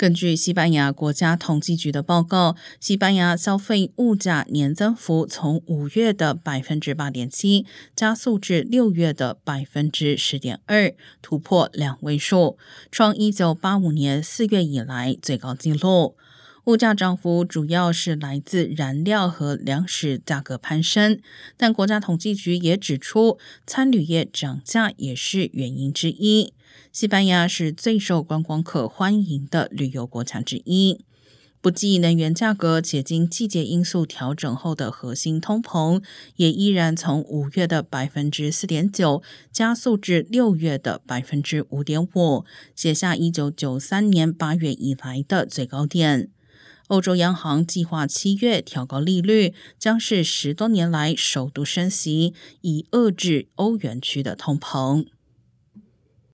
根据西班牙国家统计局的报告，西班牙消费物价年增幅从五月的百分之八点七加速至六月的百分之十点二，突破两位数，创一九八五年四月以来最高纪录。物价涨幅主要是来自燃料和粮食价格攀升，但国家统计局也指出，餐旅业涨价也是原因之一。西班牙是最受观光客欢迎的旅游国家之一。不计能源价格且经季节因素调整后的核心通膨，也依然从五月的百分之四点九加速至六月的百分之五点五，写下一九九三年八月以来的最高点。欧洲央行计划七月调高利率，将是十多年来首度升息，以遏制欧元区的通膨。